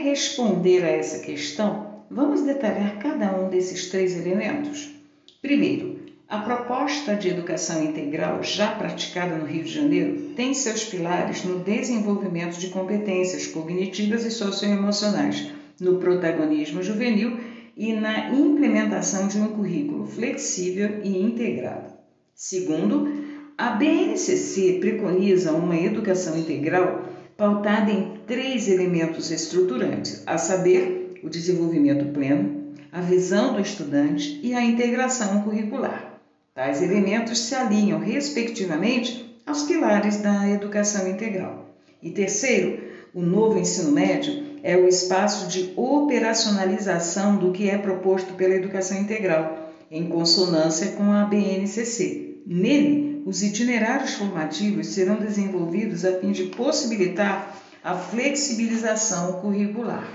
Responder a essa questão, vamos detalhar cada um desses três elementos. Primeiro, a proposta de educação integral já praticada no Rio de Janeiro tem seus pilares no desenvolvimento de competências cognitivas e socioemocionais, no protagonismo juvenil e na implementação de um currículo flexível e integrado. Segundo, a BNCC preconiza uma educação integral pautada em três elementos estruturantes, a saber, o desenvolvimento pleno, a visão do estudante e a integração curricular. Tais elementos se alinham, respectivamente, aos pilares da educação integral. E terceiro, o novo ensino médio é o espaço de operacionalização do que é proposto pela educação integral, em consonância com a BNCC. Nele, os itinerários formativos serão desenvolvidos a fim de possibilitar a flexibilização curricular.